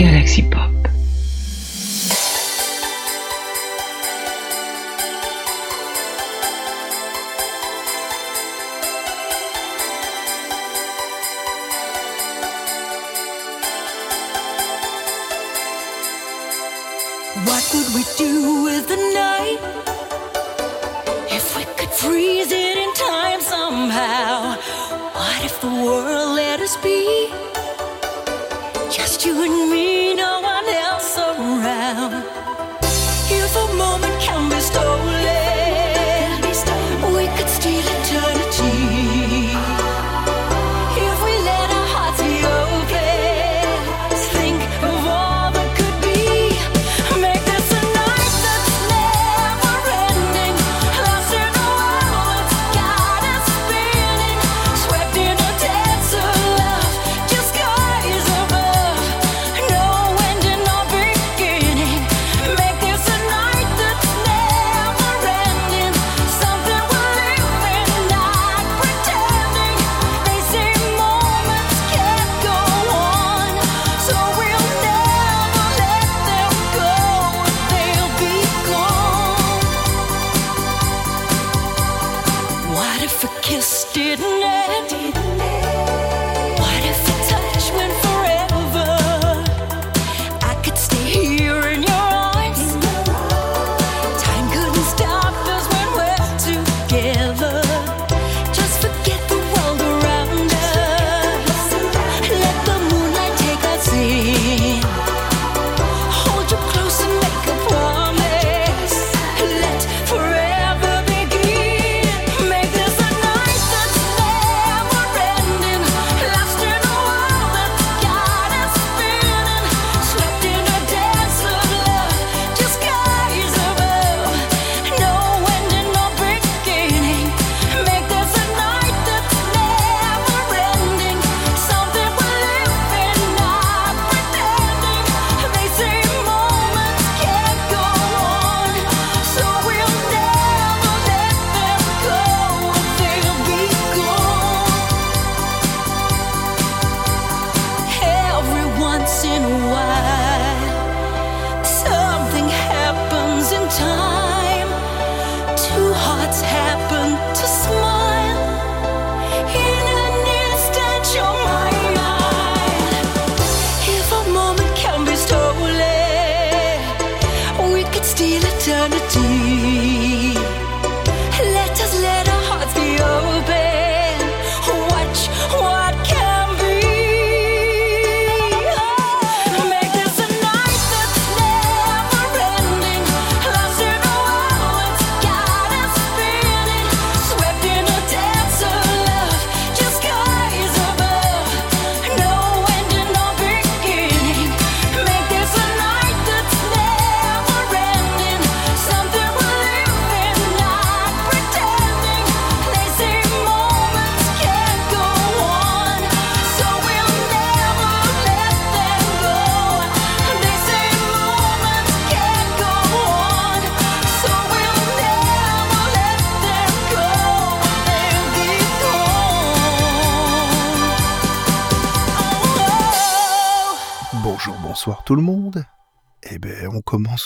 Galaxy Pop.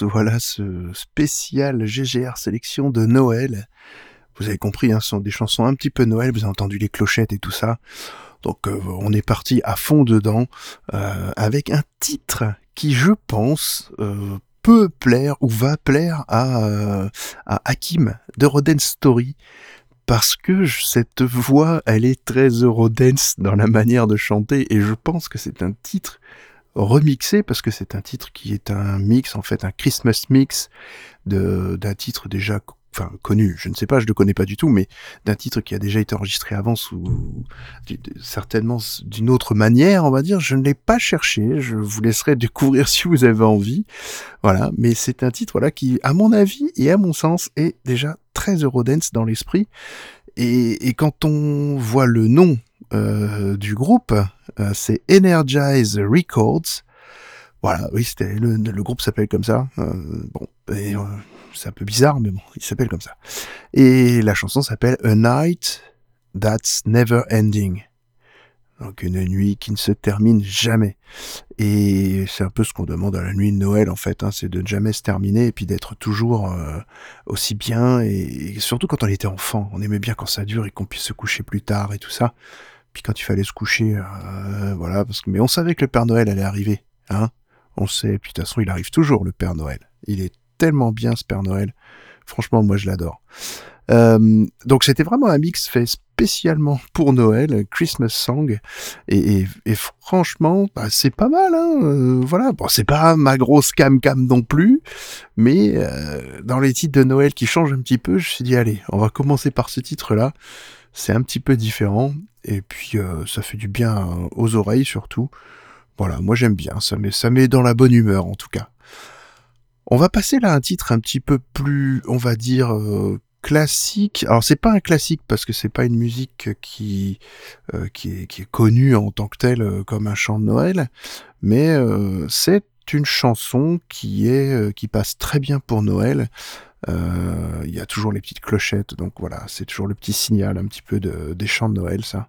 voilà ce spécial GGR sélection de Noël. Vous avez compris, hein, ce sont des chansons un petit peu Noël. Vous avez entendu les clochettes et tout ça. Donc, euh, on est parti à fond dedans euh, avec un titre qui, je pense, euh, peut plaire ou va plaire à, Hakim de Rodent Story. Parce que cette voix, elle est très Eurodance dans la manière de chanter et je pense que c'est un titre remixé parce que c'est un titre qui est un mix, en fait, un Christmas mix d'un titre déjà enfin connu, je ne sais pas, je le connais pas du tout, mais d'un titre qui a déjà été enregistré avant sous certainement d'une autre manière, on va dire. Je ne l'ai pas cherché, je vous laisserai découvrir si vous avez envie. Voilà, mais c'est un titre voilà qui, à mon avis et à mon sens, est déjà très Eurodance dans l'esprit. Et, et quand on voit le nom euh, du groupe, euh, c'est Energize Records. Voilà, oui, c'était le, groupe s'appelle comme ça. Euh, bon, et, c'est un peu bizarre, mais bon, il s'appelle comme ça. Et la chanson s'appelle A Night That's Never Ending. Donc une nuit qui ne se termine jamais. Et c'est un peu ce qu'on demande à la nuit de Noël en fait, hein, c'est de ne jamais se terminer et puis d'être toujours aussi bien. Et, surtout quand on était enfant, on aimait bien quand ça dure et qu'on puisse se coucher plus tard et tout ça. Puis quand il fallait se coucher, euh, voilà, parce que mais on savait que le Père Noël allait arriver, hein. On sait, puis de toute façon il arrive toujours le Père Noël. Il est tellement bien ce Père Noël. Franchement, moi je l'adore. Euh, donc c'était vraiment un mix fait spécialement pour Noël, Christmas Song, et, franchement, bah, c'est pas mal. Hein euh, voilà, bon, c'est pas ma grosse cam cam non plus, mais euh, dans les titres de Noël qui changent un petit peu, je me suis dit allez, on va commencer par ce titre-là. C'est un petit peu différent, et puis ça fait du bien aux oreilles surtout. Voilà, moi j'aime bien, ça met, ça met dans la bonne humeur en tout cas. On va passer là à un titre un petit peu plus, on va dire, classique. Alors c'est pas un classique parce que c'est pas une musique qui euh, qui, est, qui est connue en tant que telle euh, comme un chant de Noël, mais euh, c'est une chanson qui est qui passe très bien pour Noël. Il y a toujours les petites clochettes, donc voilà, c'est toujours le petit signal un petit peu de, des chants de Noël, ça.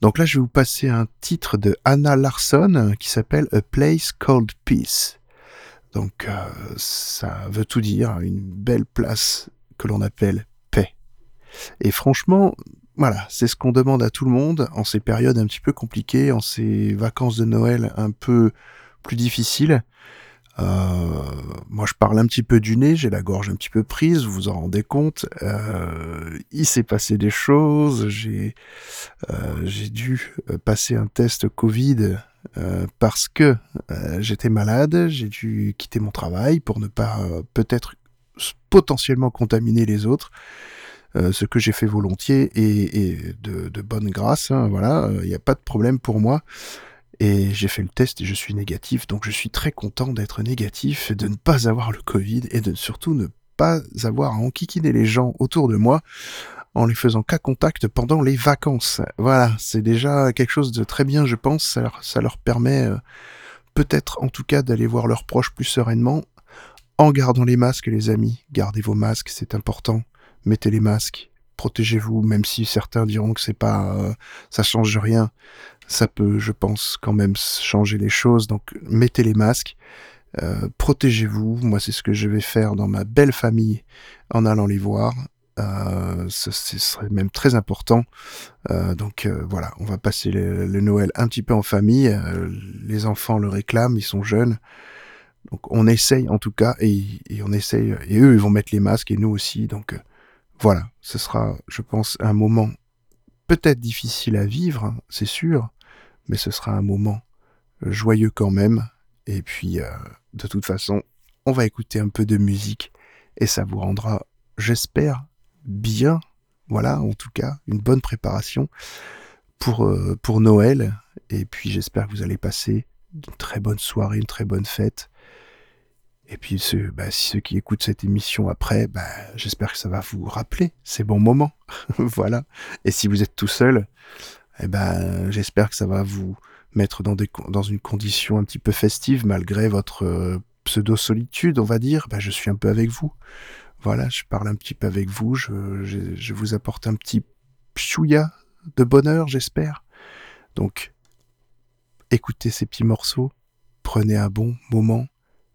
Donc là, je vais vous passer un titre de Anna Larson qui s'appelle A Place Called Peace. Donc ça veut tout dire, une belle place que l'on appelle paix. Et franchement, voilà, c'est ce qu'on demande à tout le monde en ces périodes un petit peu compliquées, en ces vacances de Noël un peu plus difficiles. Euh, moi, je parle un petit peu du nez, j'ai la gorge un petit peu prise, vous vous en rendez compte. Euh, il s'est passé des choses, j'ai euh, dû passer un test Covid parce que j'étais malade, j'ai dû quitter mon travail pour ne pas peut-être potentiellement contaminer les autres. Ce que j'ai fait volontiers et, de, bonne grâce. Hein, voilà, il n'y a pas de problème pour moi. Et j'ai fait le test et je suis négatif, donc je suis très content d'être négatif, et de ne pas avoir le Covid et de surtout ne pas avoir à enquiquiner les gens autour de moi en les faisant qu'à contact pendant les vacances. Voilà, c'est déjà quelque chose de très bien, je pense. Ça leur, ça leur permet euh, peut-être en tout cas d'aller voir leurs proches plus sereinement en gardant les masques, les amis. Gardez vos masques, c'est important. Mettez les masques. Protégez-vous, même si certains diront que c'est pas, euh, ça change rien. Ça peut, je pense, quand même changer les choses. Donc, mettez les masques. Euh, protégez-vous. Moi, c'est ce que je vais faire dans ma belle famille en allant les voir. Euh, ce, serait même très important. donc voilà, on va passer le, Noël un petit peu en famille. les enfants le réclament, ils sont jeunes. Donc on essaye en tout cas, et, on essaye, et eux ils vont mettre les masques, et nous aussi. Donc euh, voilà, ce sera, je pense, un moment peut-être difficile à vivre, hein, c'est sûr, mais ce sera un moment euh, joyeux quand même. Et puis, euh, de toute façon, on va écouter un peu de musique, et ça vous rendra, j'espère, bien, voilà, en tout cas, une bonne préparation pour, pour Noël. Et puis j'espère que vous allez passer une très bonne soirée, une très bonne fête. Et puis ceux, bah, ceux qui écoutent cette émission après, bah, j'espère que ça va vous rappeler ces bons moments. voilà. Et si vous êtes tout seul, eh ben, j'espère que ça va vous mettre dans, des, dans une condition un petit peu festive malgré votre euh, pseudo-solitude, on va dire. Bah, je suis un peu avec vous. Voilà, je parle un petit peu avec vous. Je, je, je vous apporte un petit chouïa de bonheur, j'espère. Donc, écoutez ces petits morceaux. Prenez un bon moment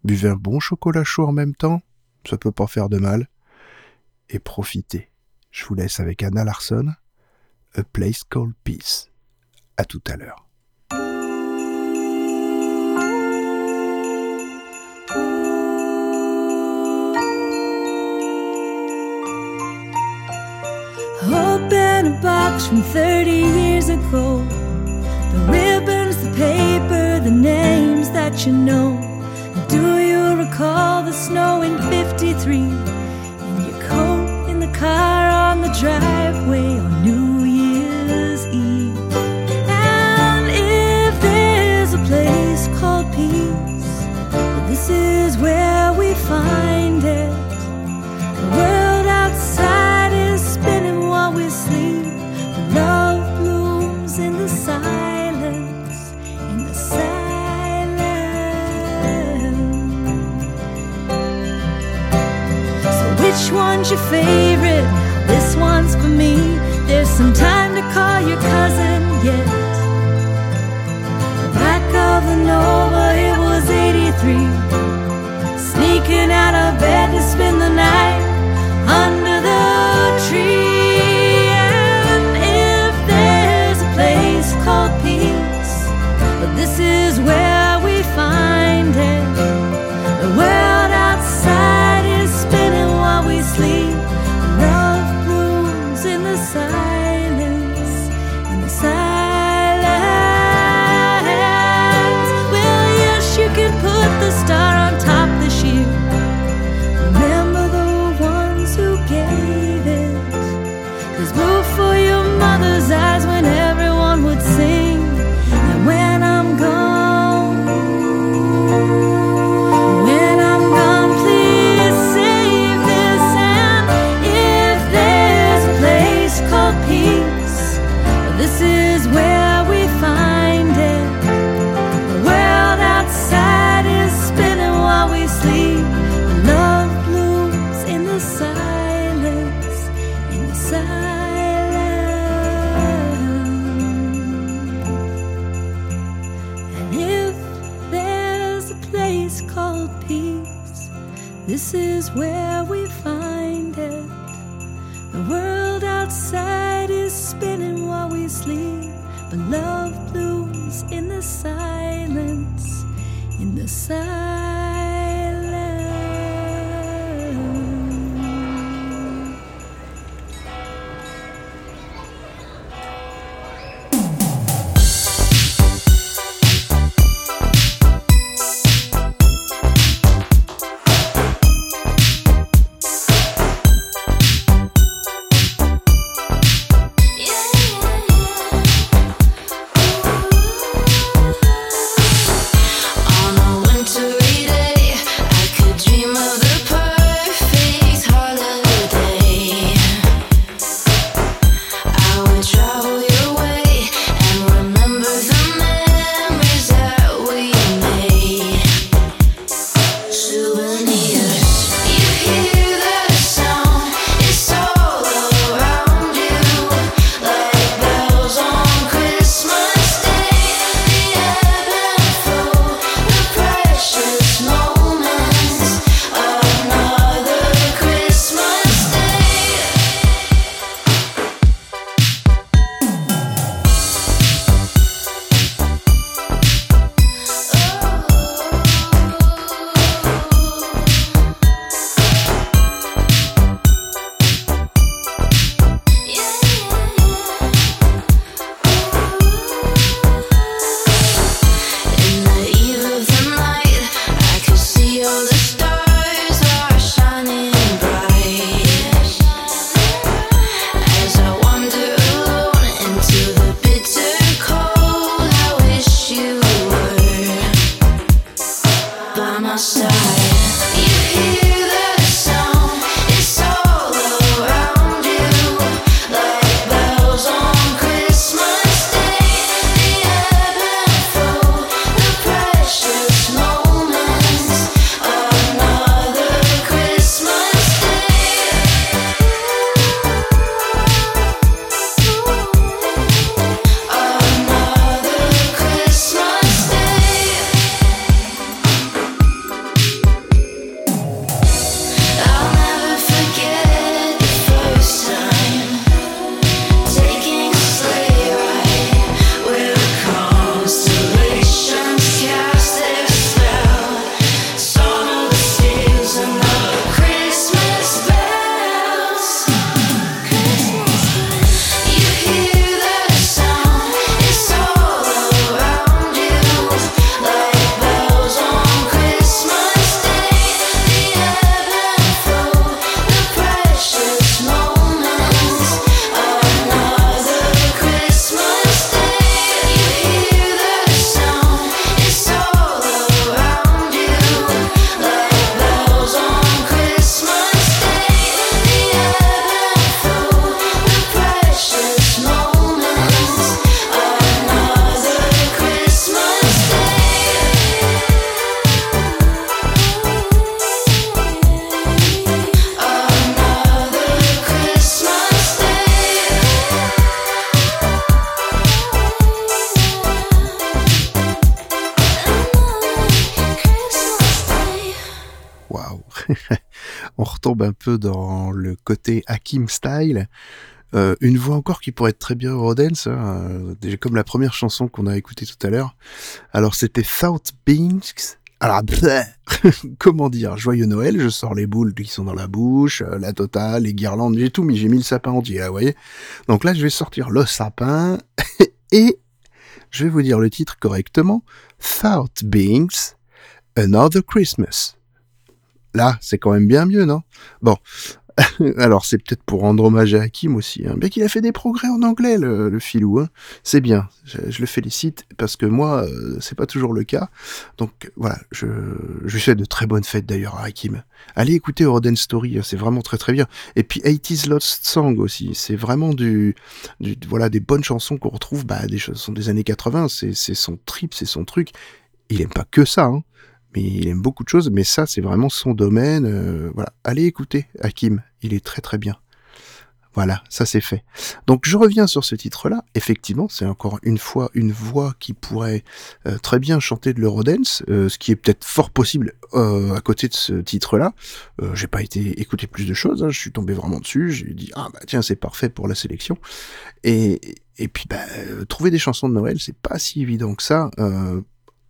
Buvez un bon chocolat chaud en même temps, ça peut pas faire de mal. Et profitez. Je vous laisse avec Anna Larson, A Place Called Peace. À tout à l'heure. Open a box from 30 years ago. The ribbons, the paper, the names that you know. Do you recall the snow in 53? And your coat in the car on the driveway on New This is where we find it. The world outside is spinning while we sleep. Love blooms in the silence, in the silence. So, which one's your favorite? This one's for me. There's some time to call your cousin yet. Back of the Nova, it was 83 looking out of bed to spend the night. is where we find it. The world outside is spinning while we sleep, but love blooms in the silence, in the silence. Dans le côté Hakim style. Euh, une voix encore qui pourrait être très bien Rodens, hein, euh, comme la première chanson qu'on a écoutée tout à l'heure. Alors c'était Thought Beings. Alors, comment dire, joyeux Noël, je sors les boules qui sont dans la bouche, euh, la totale, les guirlandes, j'ai tout mis, j'ai mis le sapin entier, là, vous voyez. Donc là, je vais sortir le sapin et je vais vous dire le titre correctement. Thought Beings, Another Christmas. Là, c'est quand même bien mieux, non? Bon, alors c'est peut-être pour rendre hommage à Hakim aussi, hein. bien qu'il a fait des progrès en anglais, le, filou. Hein. C'est bien, je, le félicite parce que moi, euh, c'est pas toujours le cas. Donc voilà, je, je souhaite de très bonnes fêtes d'ailleurs à Hakim. Allez écouter Roden Story, hein, c'est vraiment très très bien. Et puis 80's Lost Song aussi, c'est vraiment du, du, voilà des bonnes chansons qu'on retrouve, bah des chansons des années 80. C'est son trip, c'est son truc. Il aime pas que ça. Hein mais il aime beaucoup de choses, mais ça, c'est vraiment son domaine. Euh, voilà, allez écouter Hakim, il est très très bien. Voilà, ça c'est fait. Donc je reviens sur ce titre-là. Effectivement, c'est encore une fois une voix qui pourrait euh, très bien chanter de l'Eurodance, euh, ce qui est peut-être fort possible à côté de ce titre-là. j'ai pas été écouter plus de choses, hein. je suis tombé vraiment dessus. J'ai dit ah bah tiens c'est parfait pour la sélection. Et et puis bah, trouver des chansons de Noël, c'est pas si évident que ça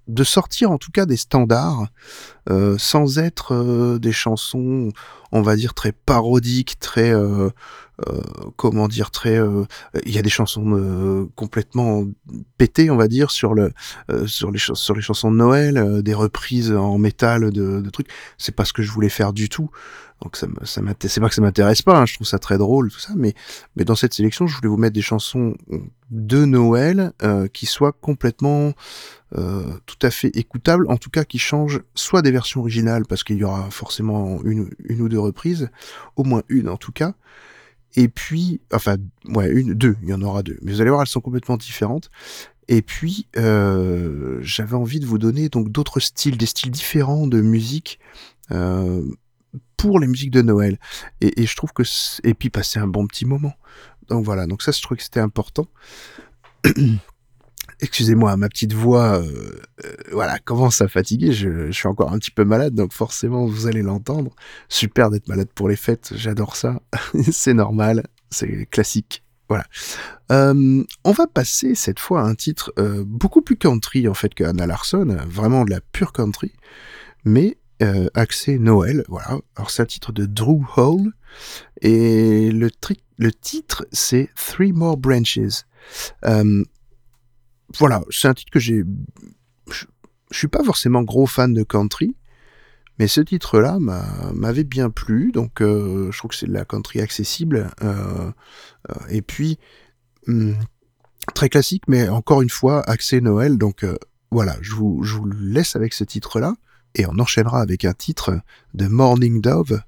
de sortir en tout cas des standards euh, sans être euh, des chansons on va dire très parodiques très euh, comment dire très il y a des chansons complètement pétées on va dire sur le sur les sur les chansons de Noël des reprises en métal de, de trucs. C'est pas ce que je voulais faire du tout donc ça, ça c'est pas que ça m'intéresse pas, hein, je trouve ça très drôle tout ça, mais mais dans cette sélection, je voulais vous mettre des chansons de Noël euh, qui soient complètement euh, tout à fait écoutables, en tout cas qui changent soit des versions originales parce qu'il y aura forcément une, une ou deux reprises, au moins une en tout cas, et puis enfin ouais une deux, il y en aura deux, mais vous allez voir elles sont complètement différentes. Et puis, euh, j'avais envie de vous donner donc d'autres styles, des styles différents de musique, euh, pour les musiques de Noël. Et, je trouve que et puis passer un bon petit moment. Donc voilà, donc ça je trouve que c'était important. Excusez-moi, ma petite voix, euh, euh, voilà, commence à fatiguer. Je, suis encore un petit peu malade, donc forcément vous allez l'entendre. Super d'être malade pour les fêtes, j'adore ça. c'est normal, c'est classique. Voilà. Euh, on va passer cette fois à un titre beaucoup plus country en fait que Anna Larson, vraiment de la pure country, mais euh, Noël, voilà. Alors c'est un titre de Drew Hall et le, titre c'est Three More Branches. Euh, voilà, c'est un titre que j'ai. Je suis pas forcément gros fan de country, mais ce titre-là m'avait bien plu, donc euh, je trouve que c'est de la country accessible. Euh, et puis hmm, très classique, mais encore une fois accès Noël, donc voilà, je vous, je vous laisse avec ce titre-là. Et on enchaînera avec un titre de Morning Dove,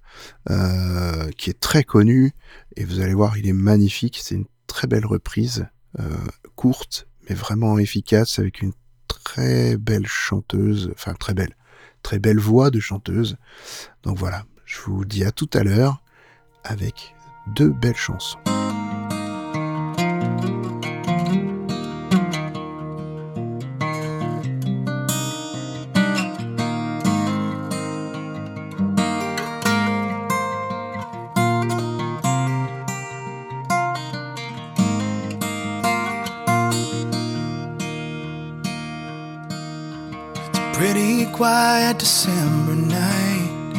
euh, qui est très connu, et vous allez voir, il est magnifique, c'est une très belle reprise, euh, courte, mais vraiment efficace, avec une très belle chanteuse, enfin très belle, très belle voix de chanteuse. Donc voilà, je vous dis à tout à l'heure avec deux belles chansons. Quiet December night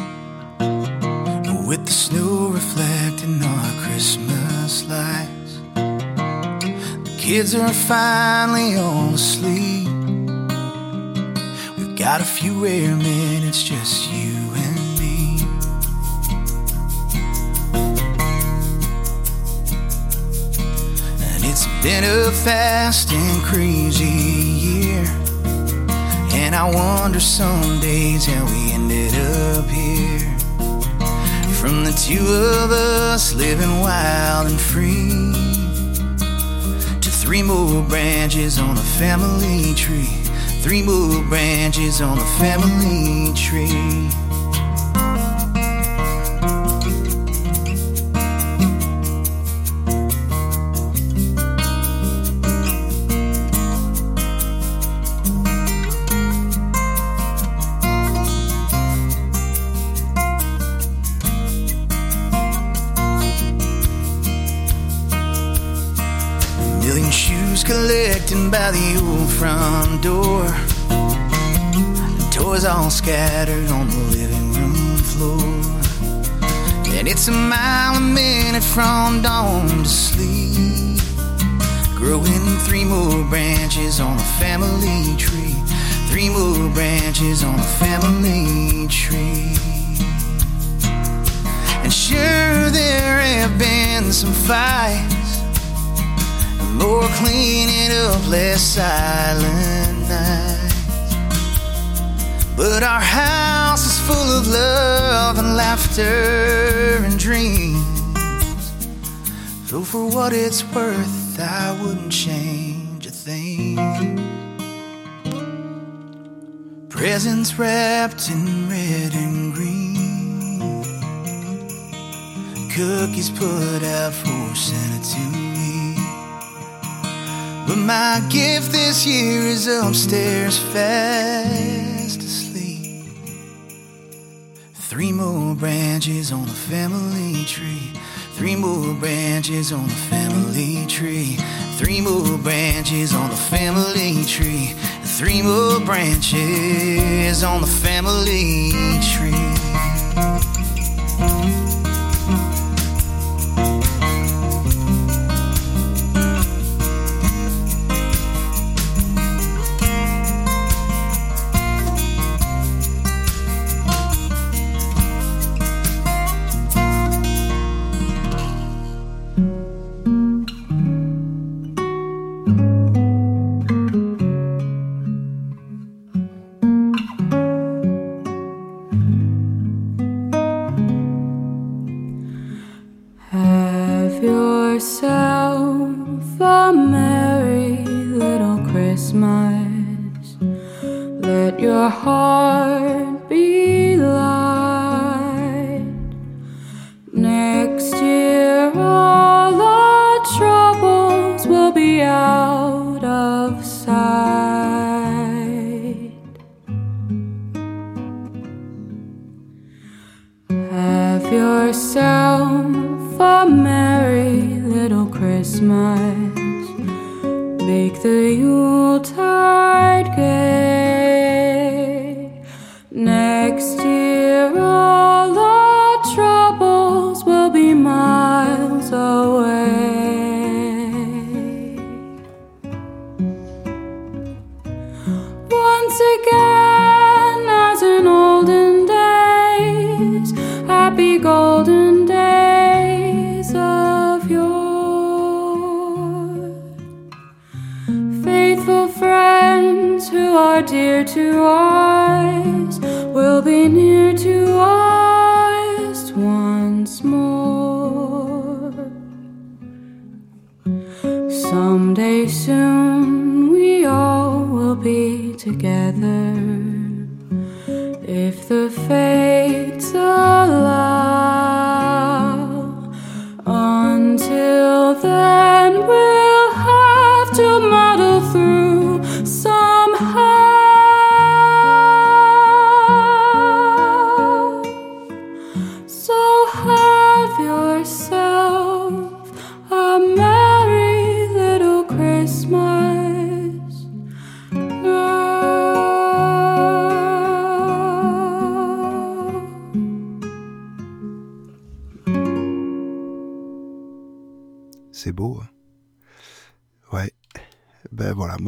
with the snow reflecting our Christmas lights. The kids are finally all asleep. We've got a few rare minutes, just you and me. And it's been a fast and crazy year. And I wonder some days how we ended up here. From the two of us living wild and free to three more branches on the family tree. Three more branches on the family tree. Sitting by the old front door. Toys all scattered on the living room floor. And it's a mile a minute from dawn to sleep. Growing three more branches on a family tree. Three more branches on a family tree. And sure, there have been some fights. And more cleaning up, less silent nights. But our house is full of love and laughter and dreams. So, for what it's worth, I wouldn't change a thing. Presents wrapped in red and green. Cookies put out for Santa eat. But my gift this year is upstairs fast asleep. Three more branches on the family tree. Three more branches on the family tree. Three more branches on the family tree. Three more branches on the family tree. smiles make the you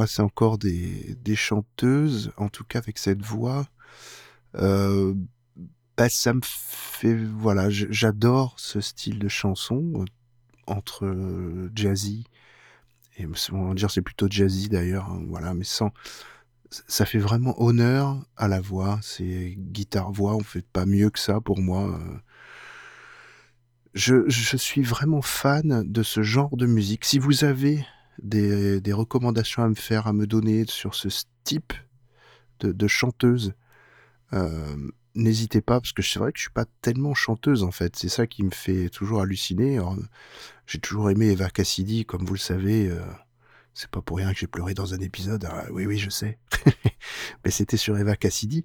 c'est encore des, chanteuses, en tout cas avec cette voix. Euh, ben, ça me fait. Voilà, j'adore ce style de chanson euh, entre euh, jazzy et on dire c'est plutôt jazzy d'ailleurs. hein, voilà, mais sans. Ça fait vraiment honneur à la voix. C'est guitare-voix, on fait pas mieux que ça pour moi. je suis vraiment fan de ce genre de musique. Si vous avez des, recommandations à me faire, à me donner sur ce type de, chanteuse, euh, n'hésitez pas, parce que c'est vrai que je suis pas tellement chanteuse en fait. C'est ça qui me fait toujours halluciner. J'ai toujours aimé Eva Cassidy, comme vous le savez. euh, c'est pas pour rien que j'ai pleuré dans un épisode. Ah, oui, oui, je sais. Mais c'était sur Eva Cassidy.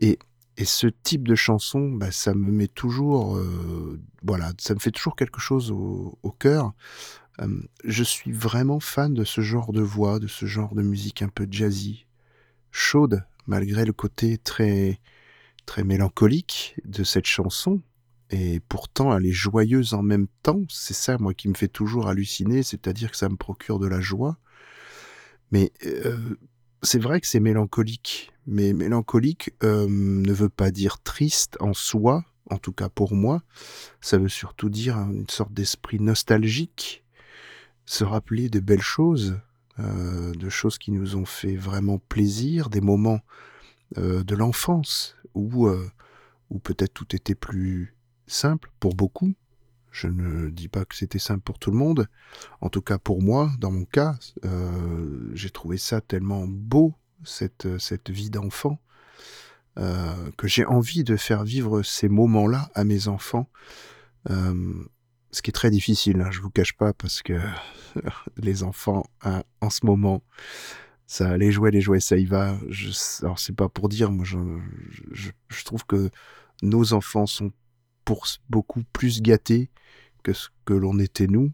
Et, et ce type de chanson, bah, ça me met toujours, euh, voilà, ça me fait toujours quelque chose au cœur. Euh, je suis vraiment fan de ce genre de voix, de ce genre de musique un peu jazzy, chaude, malgré le côté très, très mélancolique de cette chanson. Et pourtant, elle est joyeuse en même temps. C'est ça, moi, qui me fait toujours halluciner, c'est-à-dire que ça me procure de la joie. Mais euh, c'est vrai que c'est mélancolique. Mais mélancolique euh, ne veut pas dire triste en soi, en tout cas pour moi. Ça veut surtout dire une sorte d'esprit nostalgique, se rappeler de belles choses, euh, de choses qui nous ont fait vraiment plaisir, des moments de l'enfance où, où peut-être tout était plus simple pour beaucoup. Je ne dis pas que c'était simple pour tout le monde. En tout cas, pour moi, dans mon cas, euh, j'ai trouvé ça tellement beau, cette, cette vie d'enfant, euh, que j'ai envie de faire vivre ces moments-là à mes enfants. Euh, ce qui est très difficile, hein, je vous cache pas, parce que les enfants, hein, en ce moment, les jouets, les jouets, ça y va. Je, alors c'est pas pour dire, moi, je, trouve que nos enfants sont pour beaucoup plus gâtés que ce que l'on était nous.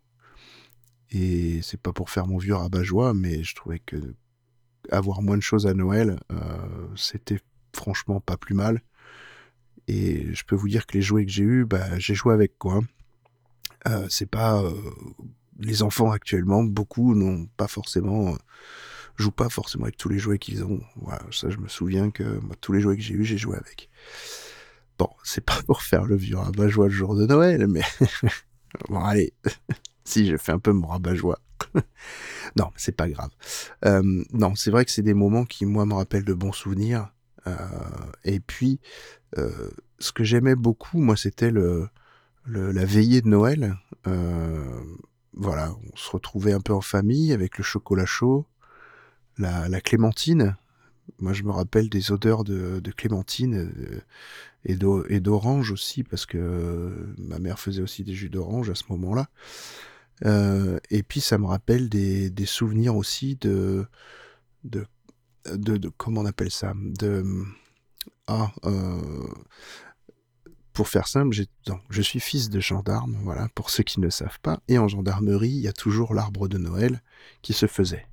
Et c'est pas pour faire mon vieux rabat-joie, mais je trouvais que avoir moins de choses à Noël, euh, c'était franchement pas plus mal. Et je peux vous dire que les jouets que j'ai eus, bah, j'ai joué avec quoi. Euh, c'est pas euh, les enfants actuellement, beaucoup n'ont pas forcément jouent pas forcément avec tous les jouets qu'ils ont. Voilà, ça je me souviens que moi, tous les jouets que j'ai eus, j'ai joué avec. Bon, c'est pas pour faire le vieux rabat-joie le jour de Noël, mais bon, allez, si je fais un peu mon rabat-joie. non, c'est pas grave. Euh, non, c'est vrai que c'est des moments qui, moi, me rappellent de bons souvenirs. Euh, et puis, euh, ce que j'aimais beaucoup, moi, c'était le, la veillée de Noël. voilà, on se retrouvait un peu en famille avec le chocolat chaud, la, clémentine. Moi, je me rappelle des odeurs de, de clémentine et d'orange aussi, parce que euh, ma mère faisait aussi des jus d'orange à ce moment-là. Euh, et puis ça me rappelle des, souvenirs aussi de, de, de, comment on appelle ça, de ah euh, pour faire simple, je suis fils de gendarme, voilà, pour ceux qui ne savent pas, et en gendarmerie, il y a toujours l'arbre de Noël qui se faisait.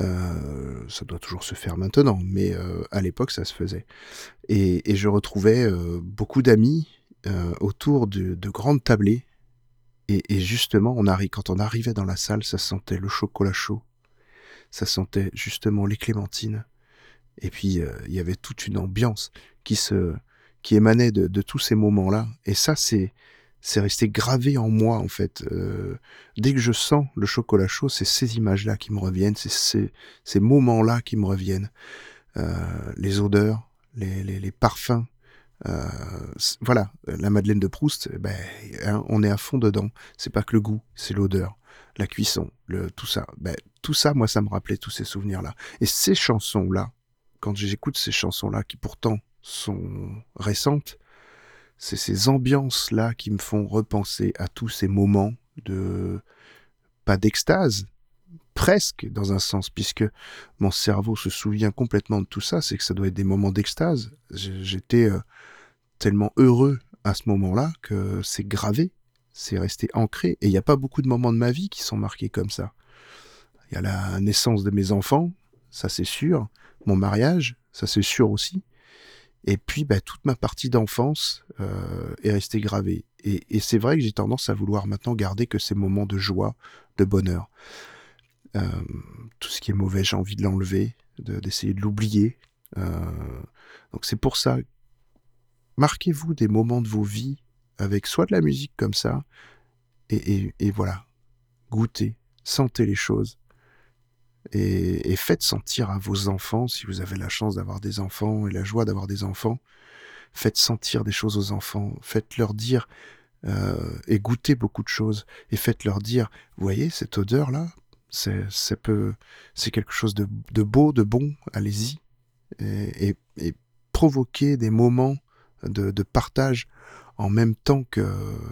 Euh, ça doit toujours se faire maintenant, mais euh, à l'époque, ça se faisait. Et, je retrouvais euh, beaucoup d'amis autour de, grandes tablées. Et, justement, on quand on arrivait dans la salle, ça sentait le chocolat chaud. Ça sentait justement les clémentines. Et puis, il y avait toute une ambiance qui, se, qui émanait de, tous ces moments-là. Et ça, c'est c'est resté gravé en moi en fait. Euh, dès que je sens le chocolat chaud, c'est ces images-là qui me reviennent, c'est ces, moments-là qui me reviennent. Euh, les odeurs, les, parfums. Euh, voilà, la Madeleine de Proust, eh ben, hein, on est à fond dedans. C'est pas que le goût, c'est l'odeur, la cuisson, le, tout ça. Ben, tout ça, moi, ça me rappelait tous ces souvenirs-là. Et ces chansons-là, quand j'écoute ces chansons-là, qui pourtant sont récentes, c'est ces ambiances-là qui me font repenser à tous ces moments de, pas d'extase, presque dans un sens, puisque mon cerveau se souvient complètement de tout ça, c'est que ça doit être des moments d'extase. J'étais euh, tellement heureux à ce moment-là que c'est gravé, c'est resté ancré, et il n'y a pas beaucoup de moments de ma vie qui sont marqués comme ça. Il y a la naissance de mes enfants, ça c'est sûr, mon mariage, ça c'est sûr aussi, et puis, bah, toute ma partie d'enfance euh, est restée gravée. Et, c'est vrai que j'ai tendance à vouloir maintenant garder que ces moments de joie, de bonheur. Euh, tout ce qui est mauvais, j'ai envie de l'enlever, d'essayer de, l'oublier. Euh, donc c'est pour ça, marquez-vous des moments de vos vies avec soit de la musique comme ça, et, et voilà, goûtez, sentez les choses, et, faites sentir à vos enfants, si vous avez la chance d'avoir des enfants et la joie d'avoir des enfants, faites sentir des choses aux enfants, faites-leur dire euh, et goûter beaucoup de choses, et faites-leur dire, voyez cette odeur là, c'est quelque chose de, beau, de bon, allez-y, et, et, provoquer des moments de, de, partage en même temps que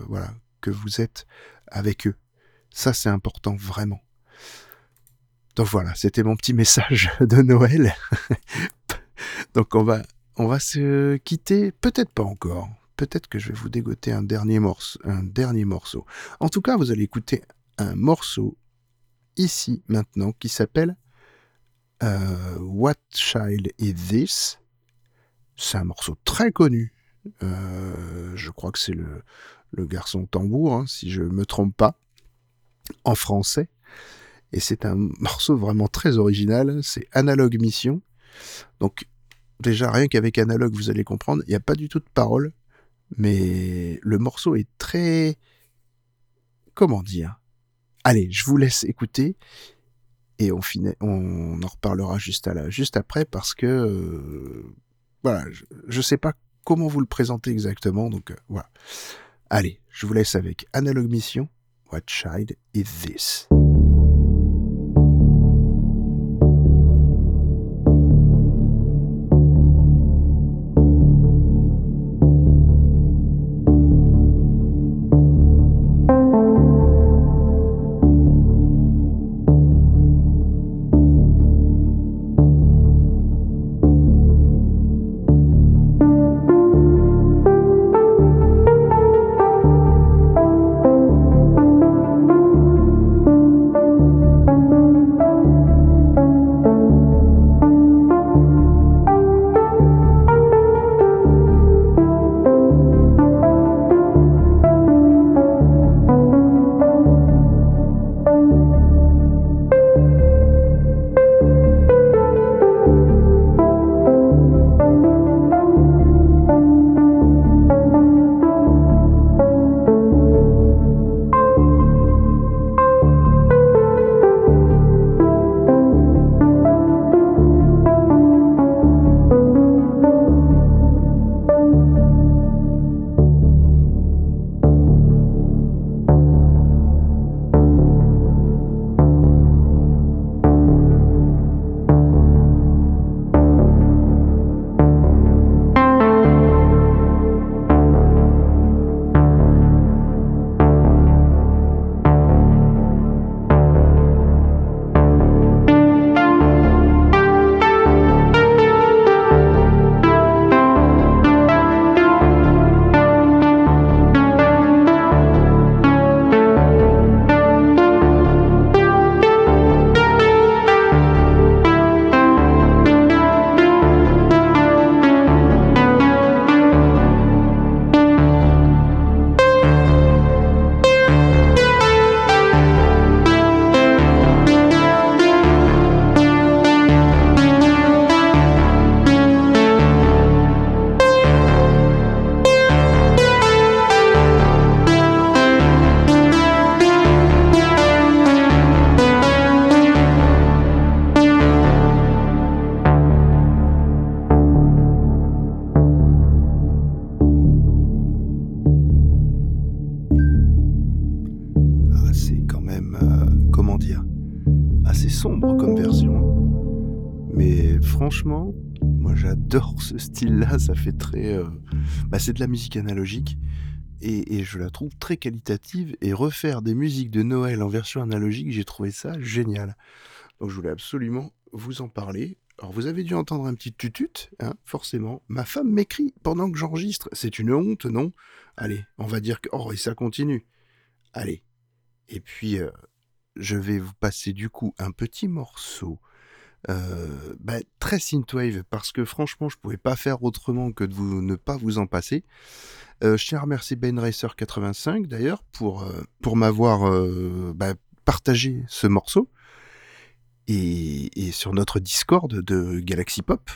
voilà que vous êtes avec eux. Ça c'est important vraiment. Donc voilà, c'était mon petit message de Noël. Donc on va, on va se quitter, peut-être pas encore. Peut-être que je vais vous dégoter un dernier morceau, un dernier morceau. En tout cas, vous allez écouter un morceau ici maintenant qui s'appelle euh, What Child Is This? C'est un morceau très connu. Euh, je crois que c'est le, garçon tambour, hein, si je me trompe pas, en français. Et c'est un morceau vraiment très original. C'est Analog Mission. Donc déjà rien qu'avec Analog, vous allez comprendre, il n'y a pas du tout de paroles, mais le morceau est très comment dire? Allez, je vous laisse écouter et on, on en reparlera juste, à la, juste après parce que euh, voilà, je ne sais pas comment vous le présenter exactement, donc euh, voilà. Allez, je vous laisse avec Analog Mission. What child is this? Style-là, ça fait très... Euh, bah, c'est de la musique analogique. Et, je la trouve très qualitative. Et refaire des musiques de Noël en version analogique, j'ai trouvé ça génial. Donc je voulais absolument vous en parler. Alors vous avez dû entendre un petit tutut, hein, forcément. Ma femme m'écrit pendant que j'enregistre. C'est une honte, non? Allez, on va dire que... Oh, et ça continue. Allez. Et puis, euh, je vais vous passer du coup un petit morceau euh, bah, très synthwave parce que franchement je pouvais pas faire autrement que de vous, ne pas vous en passer. Euh, je tiens à remercier Ben Racer 85 d'ailleurs pour, euh, pour m'avoir bah, partagé ce morceau et, sur notre Discord de Galaxy Pop.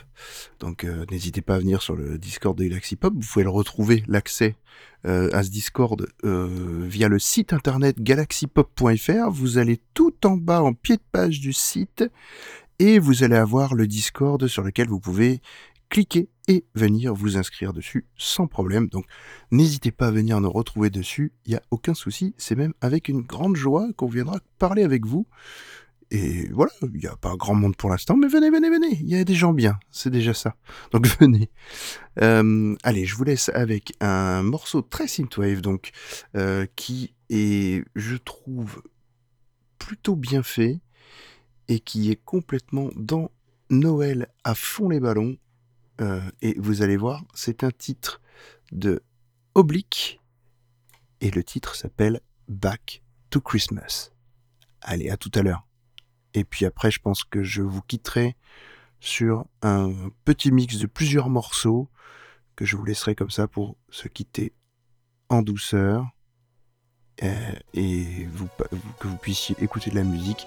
Donc n'hésitez pas à venir sur le Discord de Galaxy Pop. Vous pouvez le retrouver, l'accès à ce Discord via le site internet galaxypop.fr. Vous allez tout en bas en pied de page du site et vous allez avoir le Discord sur lequel vous pouvez cliquer et venir vous inscrire dessus sans problème. Donc n'hésitez pas à venir nous retrouver dessus, il n'y a aucun souci, c'est même avec une grande joie qu'on viendra parler avec vous. Et voilà, il n'y a pas grand monde pour l'instant, mais venez, venez, venez, il y a des gens bien, c'est déjà ça. Donc venez. Euh, allez, je vous laisse avec un morceau très synthwave, donc, euh, qui est, je trouve, plutôt bien fait et qui est complètement dans Noël à fond les ballons. Euh, et vous allez voir, c'est un titre de Oblique et le titre s'appelle Back to Christmas. Allez, à tout à l'heure. Et puis après, je pense que je vous quitterai sur un petit mix de plusieurs morceaux que je vous laisserai comme ça pour se quitter en douceur euh, et que vous puissiez écouter de la musique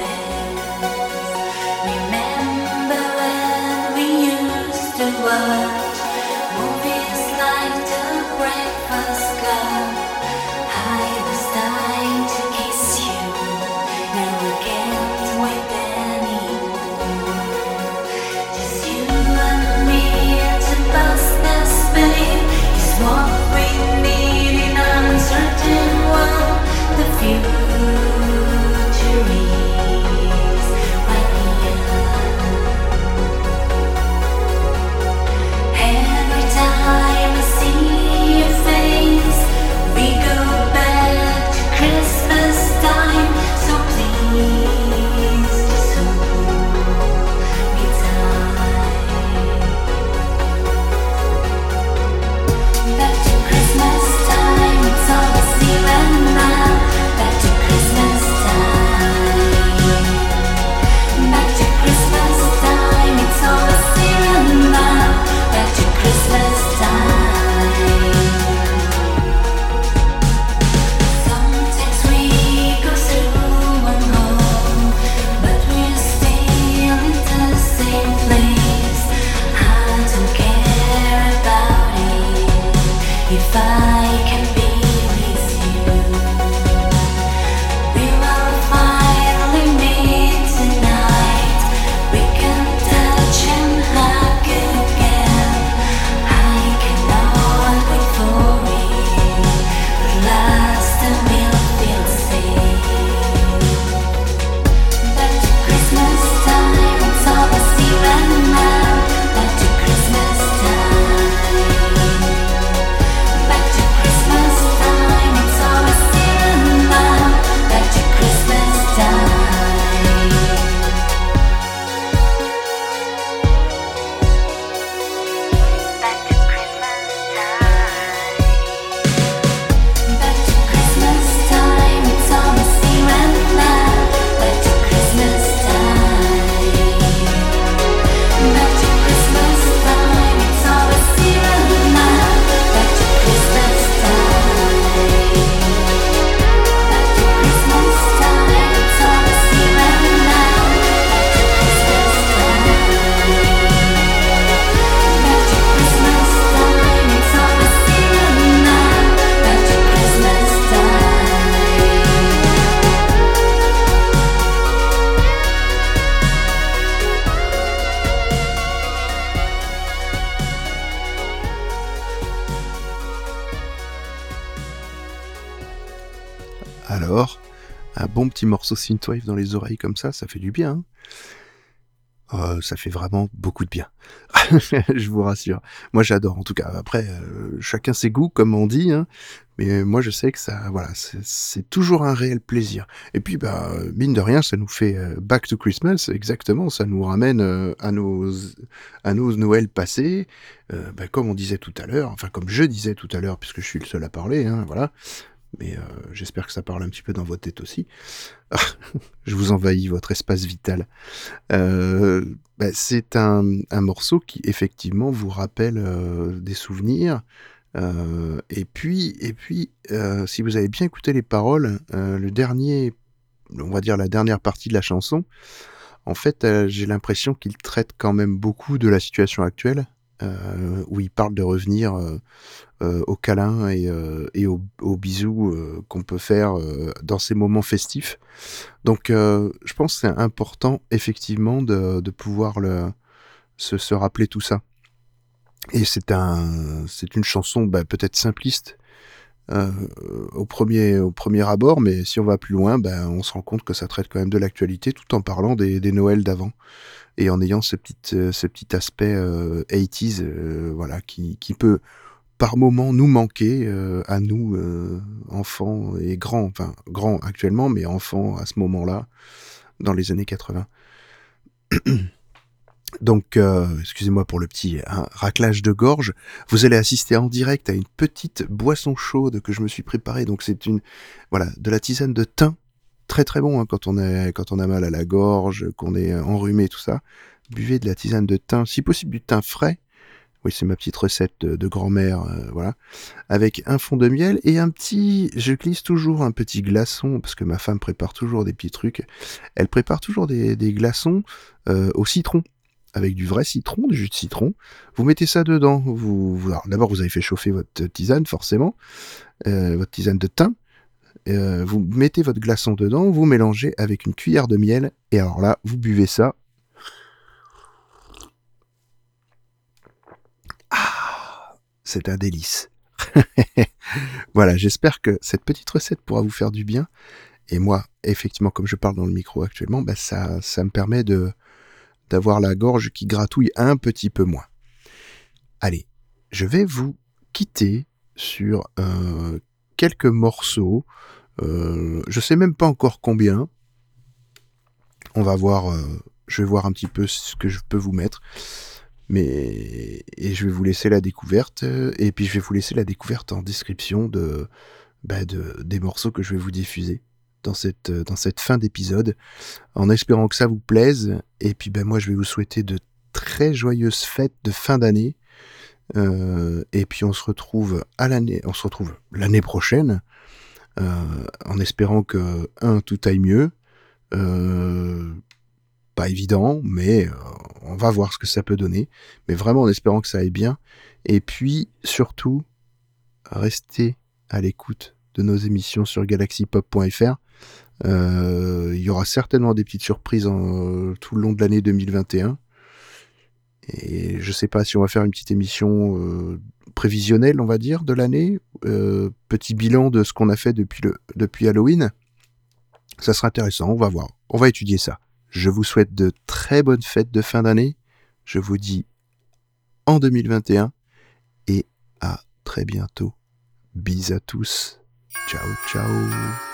What. Petit morceau synthwave dans les oreilles comme ça, ça fait du bien. hein. Euh, ça fait vraiment beaucoup de bien. je vous rassure. Moi, j'adore. En tout cas, après, euh, chacun ses goûts, comme on dit. hein. Mais moi, je sais que ça, voilà, c'est toujours un réel plaisir. Et puis, bah, mine de rien, ça nous fait euh, back to Christmas. Exactement, ça nous ramène à nos à nos Noëls passés. Bah, comme on disait tout à l'heure, enfin comme je disais tout à l'heure, puisque je suis le seul à parler. Hein, voilà. Mais euh, j'espère que ça parle un petit peu dans votre tête aussi. je vous envahis votre espace vital. Euh, bah, c'est un, morceau qui effectivement vous rappelle euh, des souvenirs. Et puis, et puis si vous avez bien écouté les paroles, le dernier, on va dire la dernière partie de la chanson, en fait, j'ai l'impression qu'il traite quand même beaucoup de la situation actuelle, où il parle de revenir euh, euh, au câlin et, euh, et au, au bisou euh, qu'on peut faire dans ces moments festifs. Donc, je pense que c'est important, effectivement, de, pouvoir se, rappeler tout ça. Et c'est un, c'est une chanson bah, peut-être simpliste, au, premier, au premier abord, mais si on va plus loin, ben, on se rend compte que ça traite quand même de l'actualité tout en parlant des, des Noëls d'avant et en ayant ce petit, ce petit aspect 80s voilà, qui, qui peut par moment nous manquer à nous, enfants et grands, enfin grands actuellement, mais enfants à ce moment-là, dans les années 80. Donc, euh, excusez-moi pour le petit hein, raclage de gorge. Vous allez assister en direct à une petite boisson chaude que je me suis préparée. Donc, c'est une, voilà, de la tisane de thym, très très bon hein, quand on est, quand on a mal à la gorge, qu'on est enrhumé, tout ça. Buvez de la tisane de thym, si possible du thym frais. Oui, c'est ma petite recette de, grand-mère, euh, voilà. Avec un fond de miel et un petit, je glisse toujours un petit glaçon parce que ma femme prépare toujours des petits trucs. Elle prépare toujours des, glaçons euh, au citron avec du vrai citron, du jus de citron. Vous mettez ça dedans. Vous, d'abord, vous avez fait chauffer votre tisane, forcément, euh, votre tisane de thym. Vous mettez votre glaçon dedans, vous mélangez avec une cuillère de miel, et alors là, vous buvez ça. C'est un délice. voilà, j'espère que cette petite recette pourra vous faire du bien. Et moi, effectivement, comme je parle dans le micro actuellement, bah ça, me permet de, d'avoir la gorge qui gratouille un petit peu moins. Allez, je vais vous quitter sur euh, quelques morceaux. Euh, je sais même pas encore combien. On va voir. Euh, je vais voir un petit peu ce que je peux vous mettre. Mais et je vais vous laisser la découverte. Et puis je vais vous laisser la découverte en description de, bah, de des morceaux que je vais vous diffuser dans cette, euh, dans cette fin d'épisode, en espérant que ça vous plaise. Et puis ben moi, je vais vous souhaiter de très joyeuses fêtes de fin d'année. Euh, et puis on se retrouve à l'année, on se retrouve l'année prochaine, euh, en espérant que un tout aille mieux. Pas évident, mais on va voir ce que ça peut donner. Mais vraiment en espérant que ça aille bien. Et puis surtout, restez à l'écoute de nos émissions sur galaxypop.fr. Euh, il y aura certainement des petites surprises tout le long de l'année 2021. Et je sais pas si on va faire une petite émission euh, prévisionnelle, on va dire, de l'année. Euh, petit bilan de ce qu'on a fait depuis, le, depuis Halloween. Ça sera intéressant, on va voir. On va étudier ça. Je vous souhaite de très bonnes fêtes de fin d'année. Je vous dis en 2021 et à très bientôt. Bis à tous. Ciao, ciao.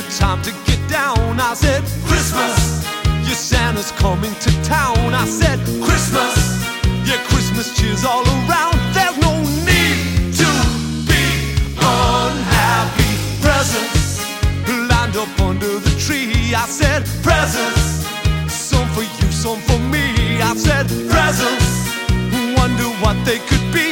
Time to get down. I said, Christmas, your Santa's coming to town. I said, Christmas, yeah, Christmas cheers all around. There's no need to be unhappy. Presents lined up under the tree. I said, Presents, some for you, some for me. I said, Presents, wonder what they could be.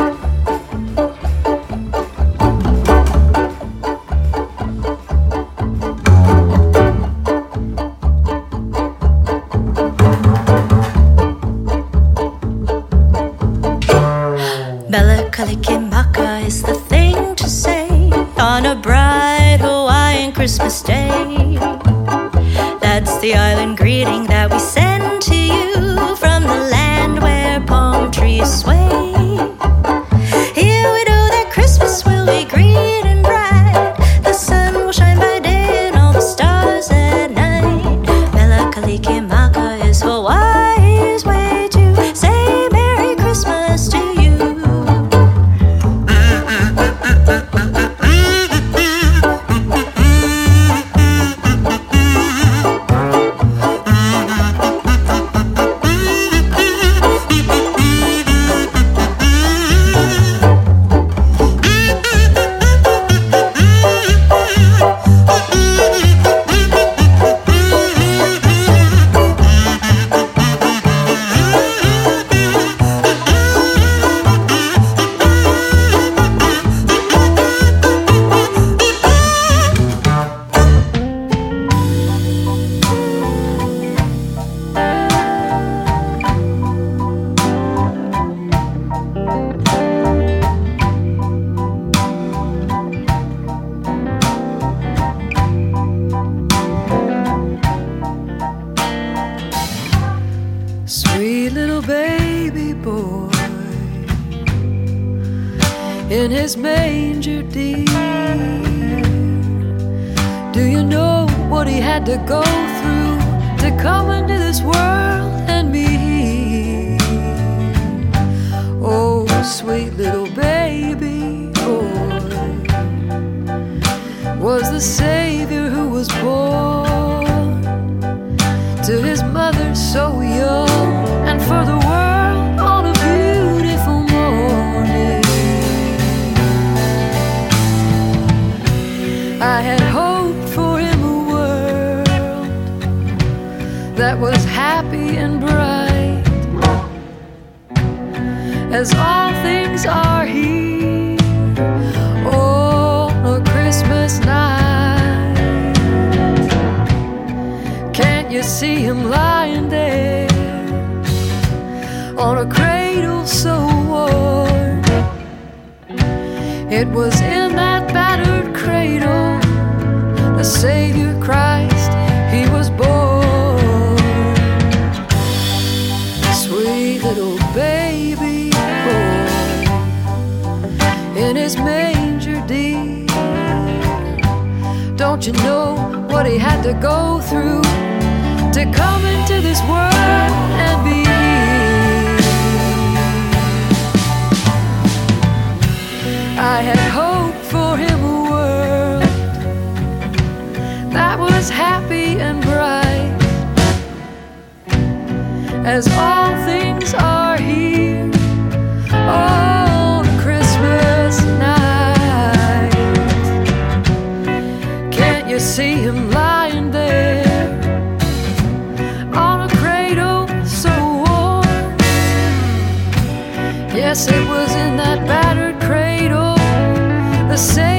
as all things are here on a Christmas night. Can't you see him lying there on a cradle so worn? It was in that battered cradle the Savior. to go through to come into this world and be. I had hoped for him a world that was happy and bright as all. Yes, it was in that battered cradle. The same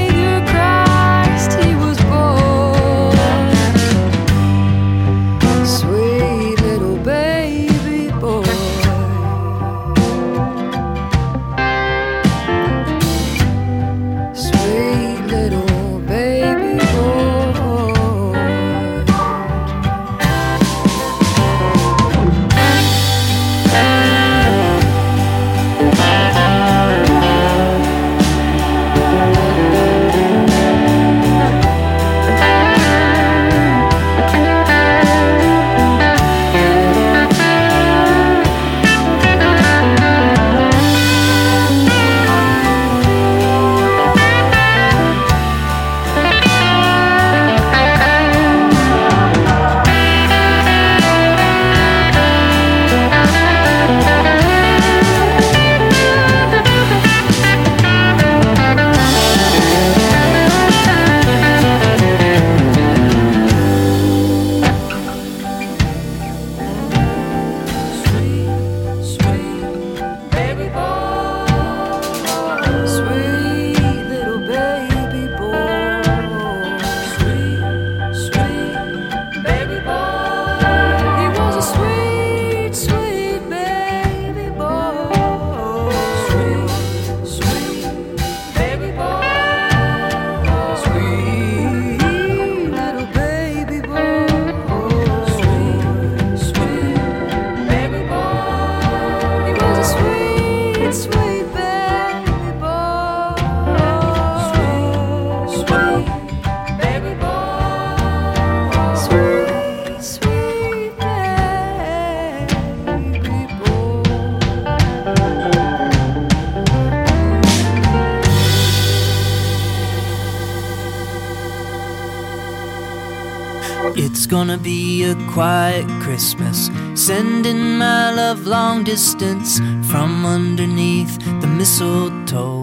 distance from underneath the mistletoe.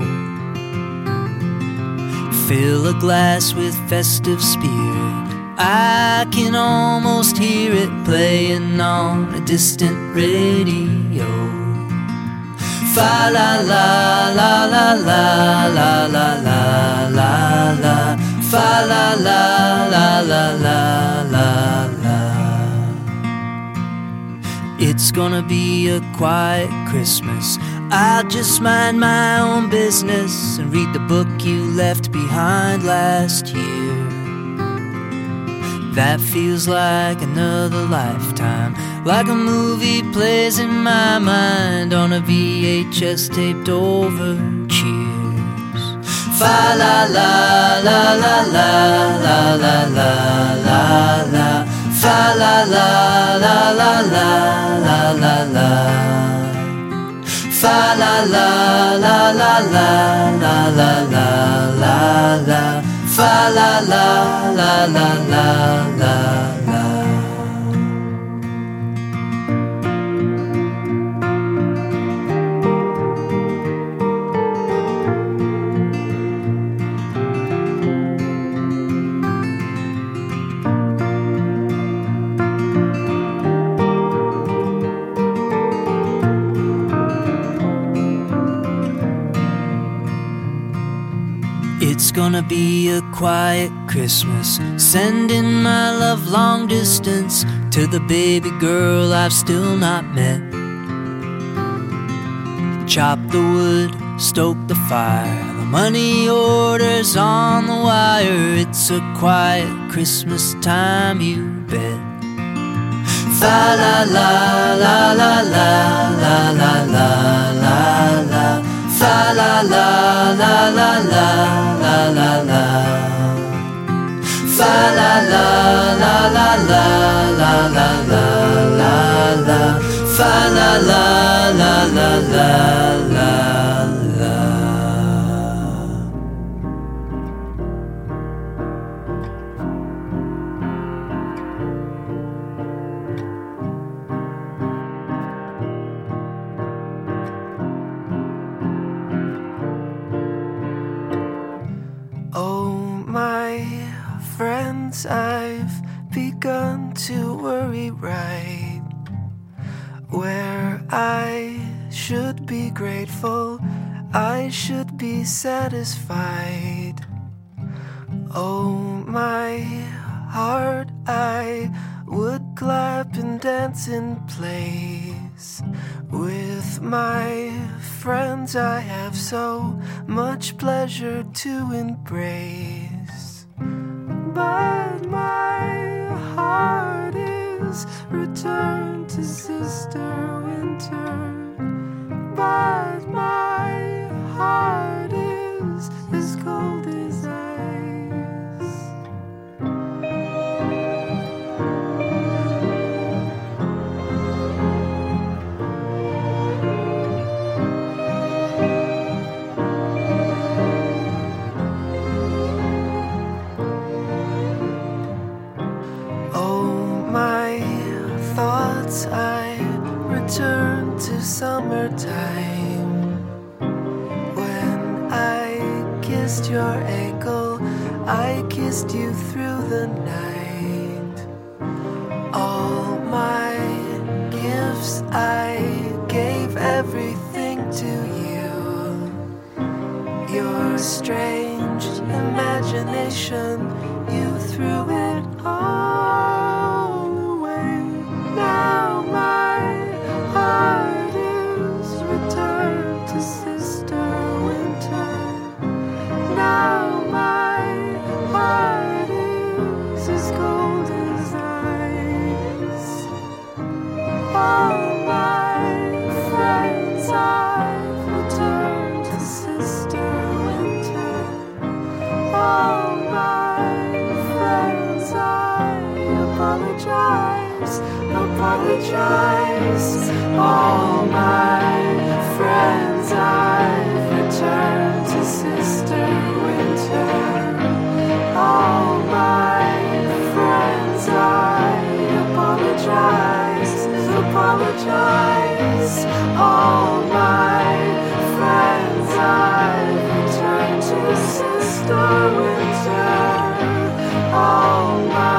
Fill a glass with festive spirit. I can almost hear it playing on a distant radio. Fa la la la la la la la la la la. Fa la la la la la la la. It's gonna be a quiet Christmas. I'll just mind my own business and read the book you left behind last year. That feels like another lifetime, like a movie plays in my mind on a VHS taped over. Cheers. Fa la la la la la la la la la la. Fa la la la la la la la la. Fa la la la la la la la la la la. Fa la la la la la la gonna be a quiet Christmas, sending my love long distance to the baby girl I've still not met. Chop the wood, stoke the fire, the money orders on the wire. It's a quiet Christmas time, you bet. Fa la la la la la la la la la la. Fa la la la la la la la la. Fa la la la la la la la la la la. Fa la la la la la la la. Friends, I've begun to worry right where I should be grateful, I should be satisfied. Oh, my heart, I would clap and dance in place. With my friends, I have so much pleasure to embrace. But my heart is returned to Sister Winter. But my heart is as cold your ankle, I kissed you through the night. All my gifts, I gave everything to you. Your strange imagination, apologize. All my friends, I've returned to Sister Winter. All my friends, I apologize, apologize. All my friends, I've returned to Sister Winter. All my